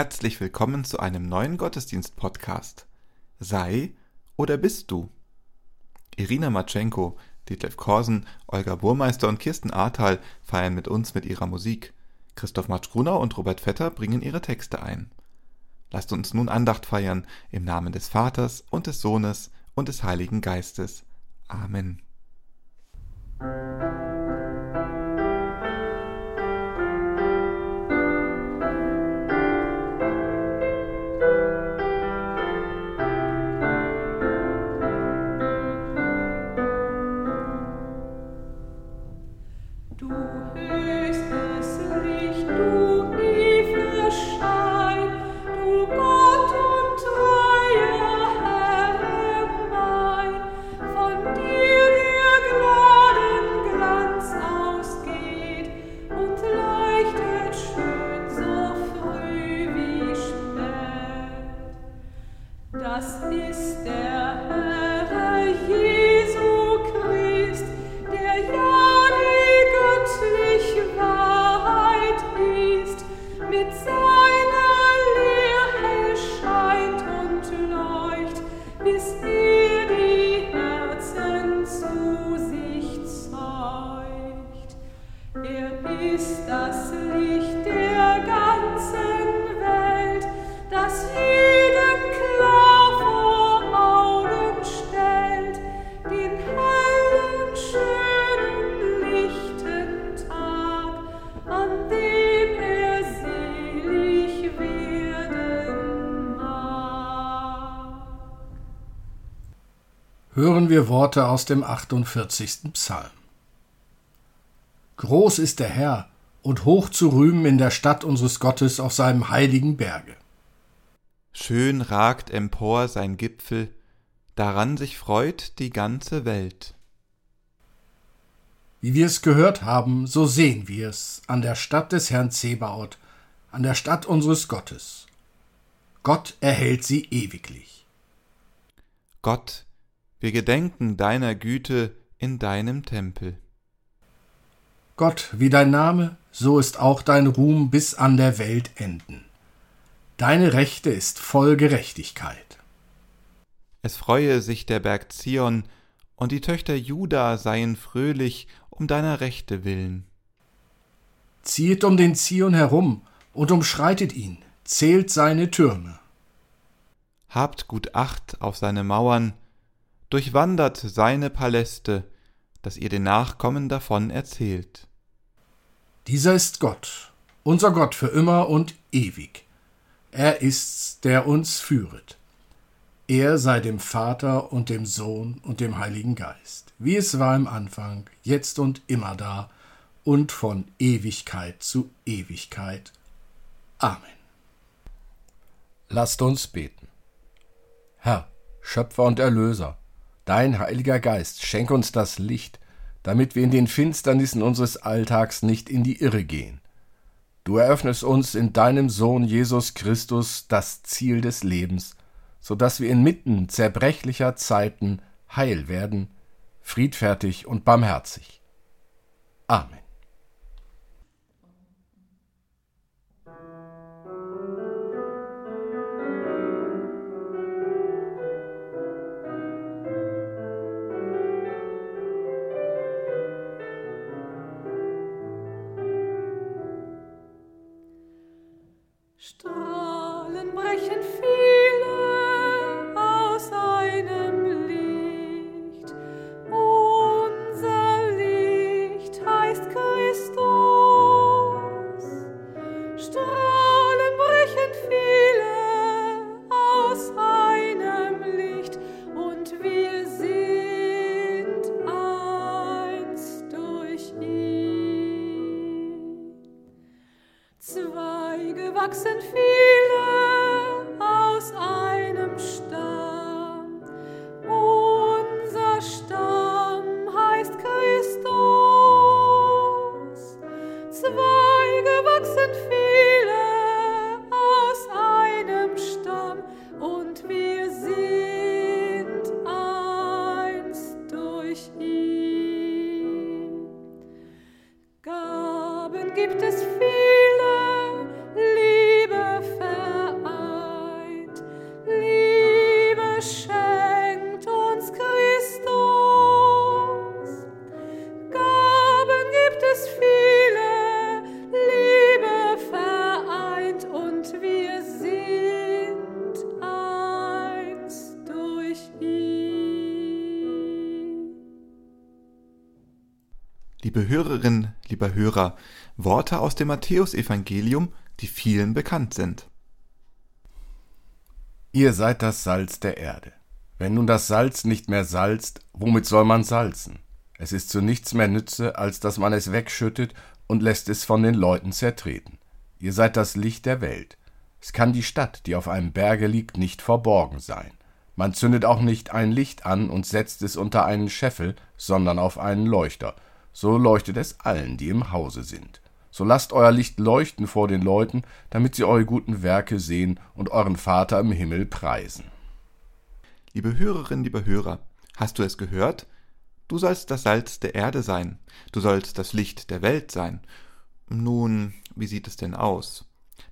Herzlich willkommen zu einem neuen Gottesdienst-Podcast. Sei oder bist du? Irina Matschenko, Detlef Korsen, Olga Burmeister und Kirsten Ahrtal feiern mit uns mit ihrer Musik. Christoph Matschgrunau und Robert Vetter bringen ihre Texte ein. Lasst uns nun Andacht feiern im Namen des Vaters und des Sohnes und des Heiligen Geistes. Amen. Hören wir Worte aus dem 48. Psalm. Groß ist der Herr und hoch zu rühmen in der Stadt unseres Gottes auf seinem heiligen Berge. Schön ragt empor sein Gipfel, daran sich freut die ganze Welt. Wie wir es gehört haben, so sehen wir es an der Stadt des Herrn Zebaoth, an der Stadt unseres Gottes. Gott erhält sie ewiglich. Gott wir gedenken deiner Güte in deinem Tempel. Gott, wie dein Name, so ist auch dein Ruhm bis an der Welt enden. Deine Rechte ist voll Gerechtigkeit. Es freue sich der Berg Zion, und die Töchter Juda seien fröhlich um deiner Rechte willen. Ziehet um den Zion herum und umschreitet ihn, zählt seine Türme. Habt gut Acht auf seine Mauern, durchwandert seine Paläste, dass ihr den Nachkommen davon erzählt. Dieser ist Gott, unser Gott für immer und ewig. Er ist's, der uns führet. Er sei dem Vater und dem Sohn und dem Heiligen Geist, wie es war im Anfang, jetzt und immer da und von Ewigkeit zu Ewigkeit. Amen. Lasst uns beten. Herr, Schöpfer und Erlöser, Dein Heiliger Geist, schenk uns das Licht, damit wir in den Finsternissen unseres Alltags nicht in die Irre gehen. Du eröffnest uns in deinem Sohn Jesus Christus das Ziel des Lebens, so dass wir inmitten zerbrechlicher Zeiten heil werden, friedfertig und barmherzig. Amen. Gibt Liebe Hörerin, lieber Hörer, Worte aus dem Matthäusevangelium, die vielen bekannt sind. Ihr seid das Salz der Erde. Wenn nun das Salz nicht mehr salzt, womit soll man salzen? Es ist zu nichts mehr Nütze, als dass man es wegschüttet und lässt es von den Leuten zertreten. Ihr seid das Licht der Welt. Es kann die Stadt, die auf einem Berge liegt, nicht verborgen sein. Man zündet auch nicht ein Licht an und setzt es unter einen Scheffel, sondern auf einen Leuchter. So leuchtet es allen, die im Hause sind. So lasst euer Licht leuchten vor den Leuten, damit sie eure guten Werke sehen und euren Vater im Himmel preisen. Liebe Hörerin, liebe Hörer, hast du es gehört? Du sollst das Salz der Erde sein, du sollst das Licht der Welt sein. Nun, wie sieht es denn aus?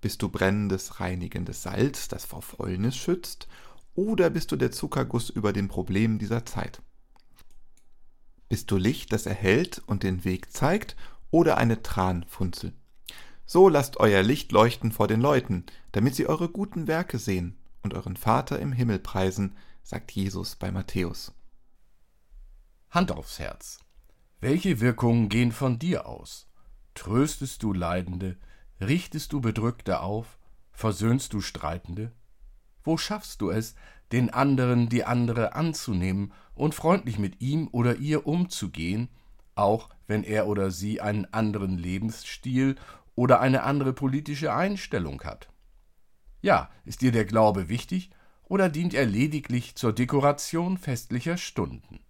Bist du brennendes, reinigendes Salz, das vor Fäulnis schützt, oder bist du der Zuckerguss über den Problemen dieser Zeit? Bist du Licht, das erhellt und den Weg zeigt, oder eine Tranfunzel? So lasst euer Licht leuchten vor den Leuten, damit sie eure guten Werke sehen und euren Vater im Himmel preisen, sagt Jesus bei Matthäus. Hand aufs Herz. Welche Wirkungen gehen von dir aus? Tröstest du Leidende, richtest du Bedrückte auf, versöhnst du Streitende? Wo schaffst du es, den anderen die andere anzunehmen und freundlich mit ihm oder ihr umzugehen, auch wenn er oder sie einen anderen Lebensstil oder eine andere politische Einstellung hat? Ja, ist dir der Glaube wichtig oder dient er lediglich zur Dekoration festlicher Stunden?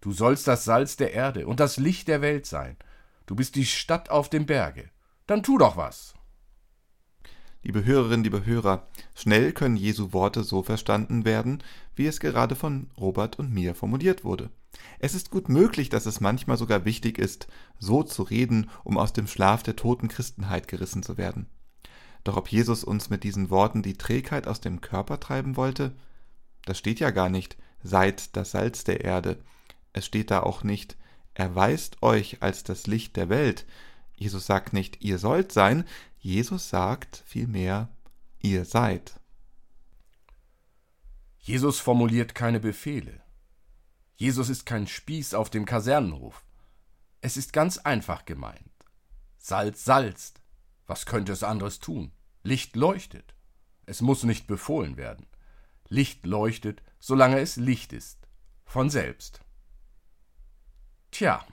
Du sollst das Salz der Erde und das Licht der Welt sein. Du bist die Stadt auf dem Berge. Dann tu doch was. Liebe Hörerinnen, liebe Hörer, schnell können Jesu Worte so verstanden werden, wie es gerade von Robert und mir formuliert wurde. Es ist gut möglich, dass es manchmal sogar wichtig ist, so zu reden, um aus dem Schlaf der toten Christenheit gerissen zu werden. Doch ob Jesus uns mit diesen Worten die Trägheit aus dem Körper treiben wollte? Das steht ja gar nicht, seid das Salz der Erde. Es steht da auch nicht, erweist euch als das Licht der Welt. Jesus sagt nicht, ihr sollt sein, Jesus sagt vielmehr, ihr seid. Jesus formuliert keine Befehle. Jesus ist kein Spieß auf dem Kasernenhof. Es ist ganz einfach gemeint. Salz salzt. Was könnte es anderes tun? Licht leuchtet. Es muss nicht befohlen werden. Licht leuchtet, solange es Licht ist. Von selbst. Tja,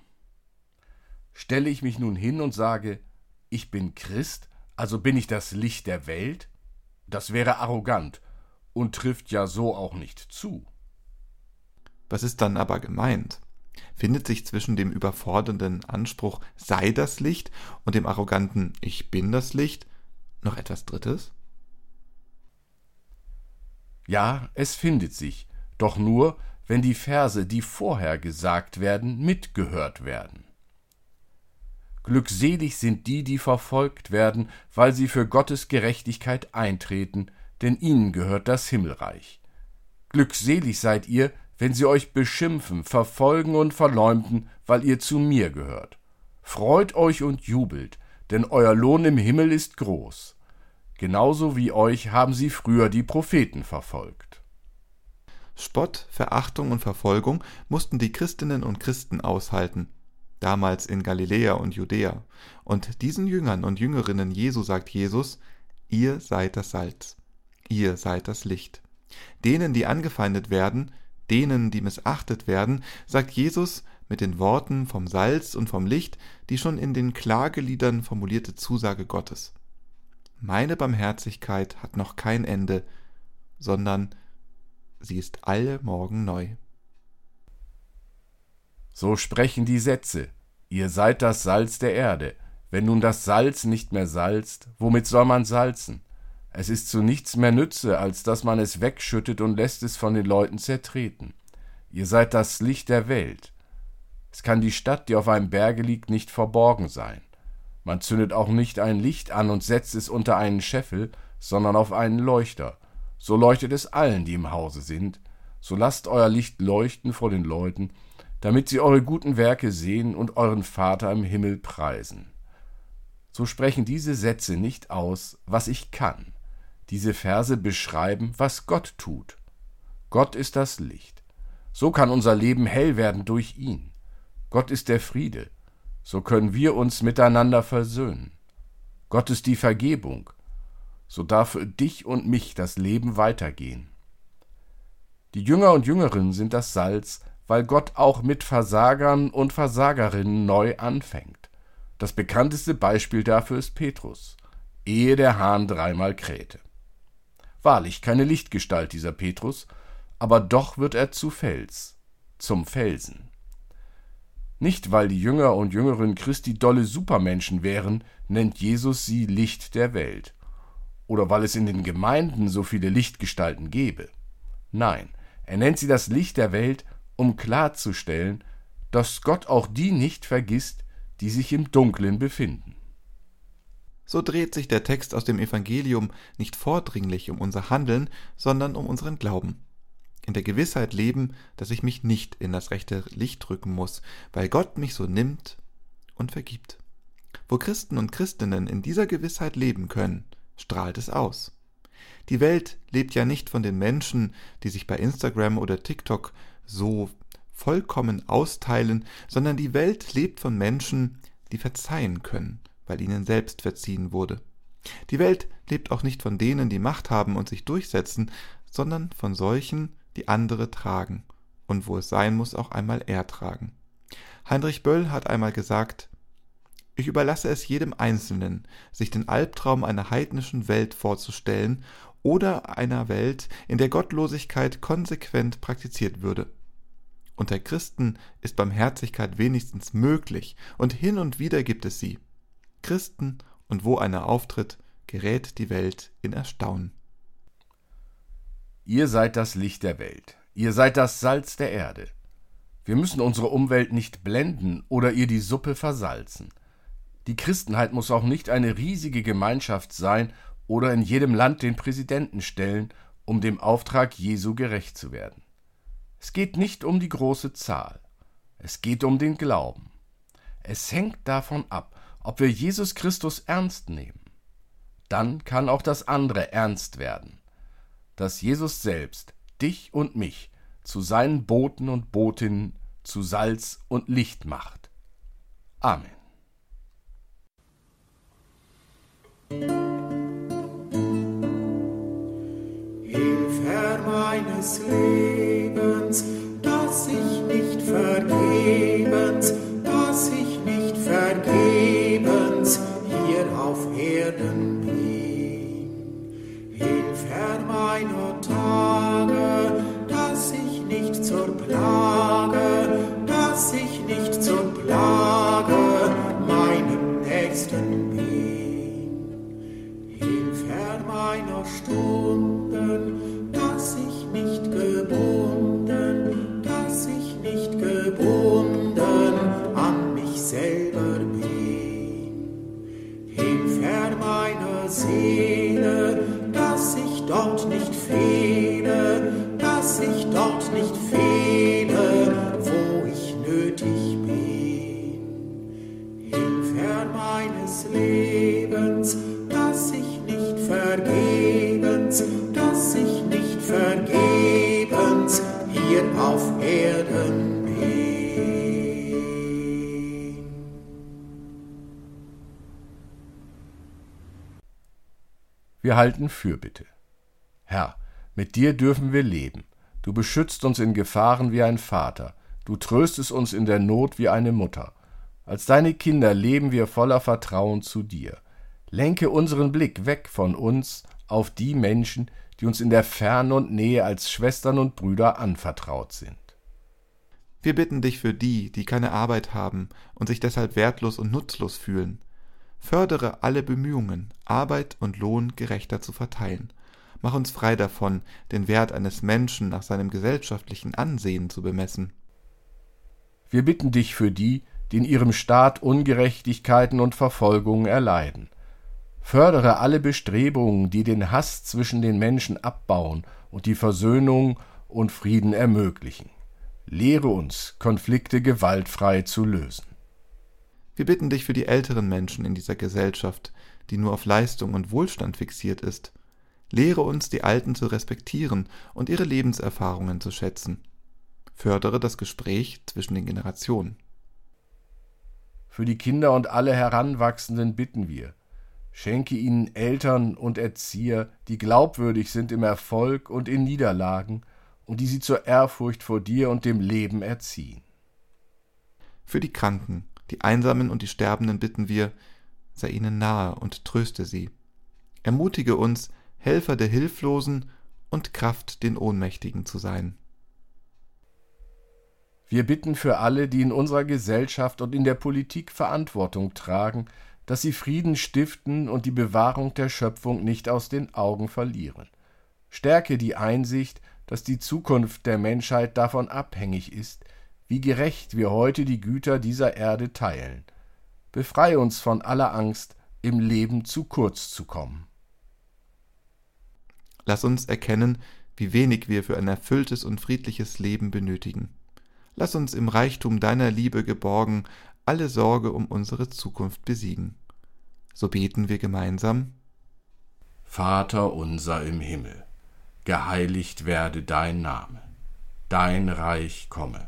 stelle ich mich nun hin und sage, ich bin Christ, also bin ich das Licht der Welt? Das wäre arrogant und trifft ja so auch nicht zu. Was ist dann aber gemeint? Findet sich zwischen dem überfordernden Anspruch sei das Licht und dem arroganten ich bin das Licht noch etwas Drittes? Ja, es findet sich, doch nur, wenn die Verse, die vorher gesagt werden, mitgehört werden. Glückselig sind die, die verfolgt werden, weil sie für Gottes Gerechtigkeit eintreten, denn ihnen gehört das Himmelreich. Glückselig seid ihr, wenn sie euch beschimpfen, verfolgen und verleumden, weil ihr zu mir gehört. Freut euch und jubelt, denn euer Lohn im Himmel ist groß. Genauso wie euch haben sie früher die Propheten verfolgt. Spott, Verachtung und Verfolgung mussten die Christinnen und Christen aushalten damals in Galiläa und Judäa. Und diesen Jüngern und Jüngerinnen Jesu sagt Jesus, ihr seid das Salz, ihr seid das Licht. Denen, die angefeindet werden, denen, die missachtet werden, sagt Jesus mit den Worten vom Salz und vom Licht die schon in den Klageliedern formulierte Zusage Gottes. Meine Barmherzigkeit hat noch kein Ende, sondern sie ist alle Morgen neu. So sprechen die Sätze. Ihr seid das Salz der Erde. Wenn nun das Salz nicht mehr salzt, womit soll man salzen? Es ist zu nichts mehr Nütze, als dass man es wegschüttet und lässt es von den Leuten zertreten. Ihr seid das Licht der Welt. Es kann die Stadt, die auf einem Berge liegt, nicht verborgen sein. Man zündet auch nicht ein Licht an und setzt es unter einen Scheffel, sondern auf einen Leuchter. So leuchtet es allen, die im Hause sind. So lasst euer Licht leuchten vor den Leuten, damit sie eure guten Werke sehen und euren Vater im Himmel preisen. So sprechen diese Sätze nicht aus, was ich kann. Diese Verse beschreiben, was Gott tut. Gott ist das Licht. So kann unser Leben hell werden durch ihn. Gott ist der Friede. so können wir uns miteinander versöhnen. Gott ist die Vergebung, so darf für dich und mich das Leben weitergehen. Die Jünger und Jüngerinnen sind das Salz, weil Gott auch mit Versagern und Versagerinnen neu anfängt. Das bekannteste Beispiel dafür ist Petrus, ehe der Hahn dreimal krähte. Wahrlich keine Lichtgestalt dieser Petrus, aber doch wird er zu Fels, zum Felsen. Nicht, weil die Jünger und Jüngerinnen Christi dolle Supermenschen wären, nennt Jesus sie Licht der Welt. Oder weil es in den Gemeinden so viele Lichtgestalten gäbe. Nein, er nennt sie das Licht der Welt, um klarzustellen, dass Gott auch die nicht vergisst, die sich im Dunklen befinden. So dreht sich der Text aus dem Evangelium nicht vordringlich um unser Handeln, sondern um unseren Glauben. In der Gewissheit leben, dass ich mich nicht in das rechte Licht rücken muss, weil Gott mich so nimmt und vergibt. Wo Christen und Christinnen in dieser Gewissheit leben können, strahlt es aus. Die Welt lebt ja nicht von den Menschen, die sich bei Instagram oder TikTok so vollkommen austeilen, sondern die Welt lebt von Menschen, die verzeihen können, weil ihnen selbst verziehen wurde. Die Welt lebt auch nicht von denen, die Macht haben und sich durchsetzen, sondern von solchen, die andere tragen und wo es sein muss, auch einmal ertragen. Heinrich Böll hat einmal gesagt, ich überlasse es jedem Einzelnen, sich den Albtraum einer heidnischen Welt vorzustellen oder einer Welt, in der Gottlosigkeit konsequent praktiziert würde. Unter Christen ist Barmherzigkeit wenigstens möglich, und hin und wieder gibt es sie. Christen, und wo einer auftritt, gerät die Welt in Erstaunen. Ihr seid das Licht der Welt, ihr seid das Salz der Erde. Wir müssen unsere Umwelt nicht blenden oder ihr die Suppe versalzen. Die Christenheit muss auch nicht eine riesige Gemeinschaft sein oder in jedem Land den Präsidenten stellen, um dem Auftrag Jesu gerecht zu werden. Es geht nicht um die große Zahl, es geht um den Glauben. Es hängt davon ab, ob wir Jesus Christus ernst nehmen. Dann kann auch das andere ernst werden, dass Jesus selbst dich und mich zu seinen Boten und Botinnen zu Salz und Licht macht. Amen. Meines Lebens, Wir halten Fürbitte. Herr, mit dir dürfen wir leben. Du beschützt uns in Gefahren wie ein Vater. Du tröstest uns in der Not wie eine Mutter. Als deine Kinder leben wir voller Vertrauen zu dir. Lenke unseren Blick weg von uns auf die Menschen, die uns in der Ferne und Nähe als Schwestern und Brüder anvertraut sind. Wir bitten dich für die, die keine Arbeit haben und sich deshalb wertlos und nutzlos fühlen. Fördere alle Bemühungen, Arbeit und Lohn gerechter zu verteilen. Mach uns frei davon, den Wert eines Menschen nach seinem gesellschaftlichen Ansehen zu bemessen. Wir bitten dich für die, die in ihrem Staat Ungerechtigkeiten und Verfolgungen erleiden. Fördere alle Bestrebungen, die den Hass zwischen den Menschen abbauen und die Versöhnung und Frieden ermöglichen. Lehre uns, Konflikte gewaltfrei zu lösen. Wir bitten dich für die älteren Menschen in dieser Gesellschaft, die nur auf Leistung und Wohlstand fixiert ist. Lehre uns, die Alten zu respektieren und ihre Lebenserfahrungen zu schätzen. Fördere das Gespräch zwischen den Generationen. Für die Kinder und alle Heranwachsenden bitten wir. Schenke ihnen Eltern und Erzieher, die glaubwürdig sind im Erfolg und in Niederlagen und die sie zur Ehrfurcht vor dir und dem Leben erziehen. Für die Kranken, die Einsamen und die Sterbenden bitten wir, sei ihnen nahe und tröste sie. Ermutige uns, Helfer der Hilflosen und Kraft den Ohnmächtigen zu sein. Wir bitten für alle, die in unserer Gesellschaft und in der Politik Verantwortung tragen, dass sie Frieden stiften und die Bewahrung der Schöpfung nicht aus den Augen verlieren. Stärke die Einsicht, dass die Zukunft der Menschheit davon abhängig ist, wie gerecht wir heute die Güter dieser Erde teilen. Befreie uns von aller Angst, im Leben zu kurz zu kommen. Lass uns erkennen, wie wenig wir für ein erfülltes und friedliches Leben benötigen. Lass uns im Reichtum deiner Liebe geborgen alle Sorge um unsere Zukunft besiegen. So beten wir gemeinsam. Vater unser im Himmel, geheiligt werde dein Name, dein Reich komme,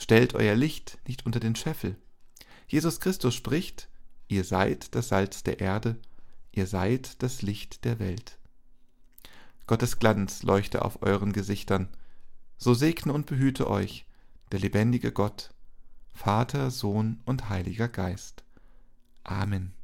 Stellt euer Licht nicht unter den Scheffel. Jesus Christus spricht, ihr seid das Salz der Erde, ihr seid das Licht der Welt. Gottes Glanz leuchte auf euren Gesichtern, so segne und behüte euch der lebendige Gott, Vater, Sohn und Heiliger Geist. Amen.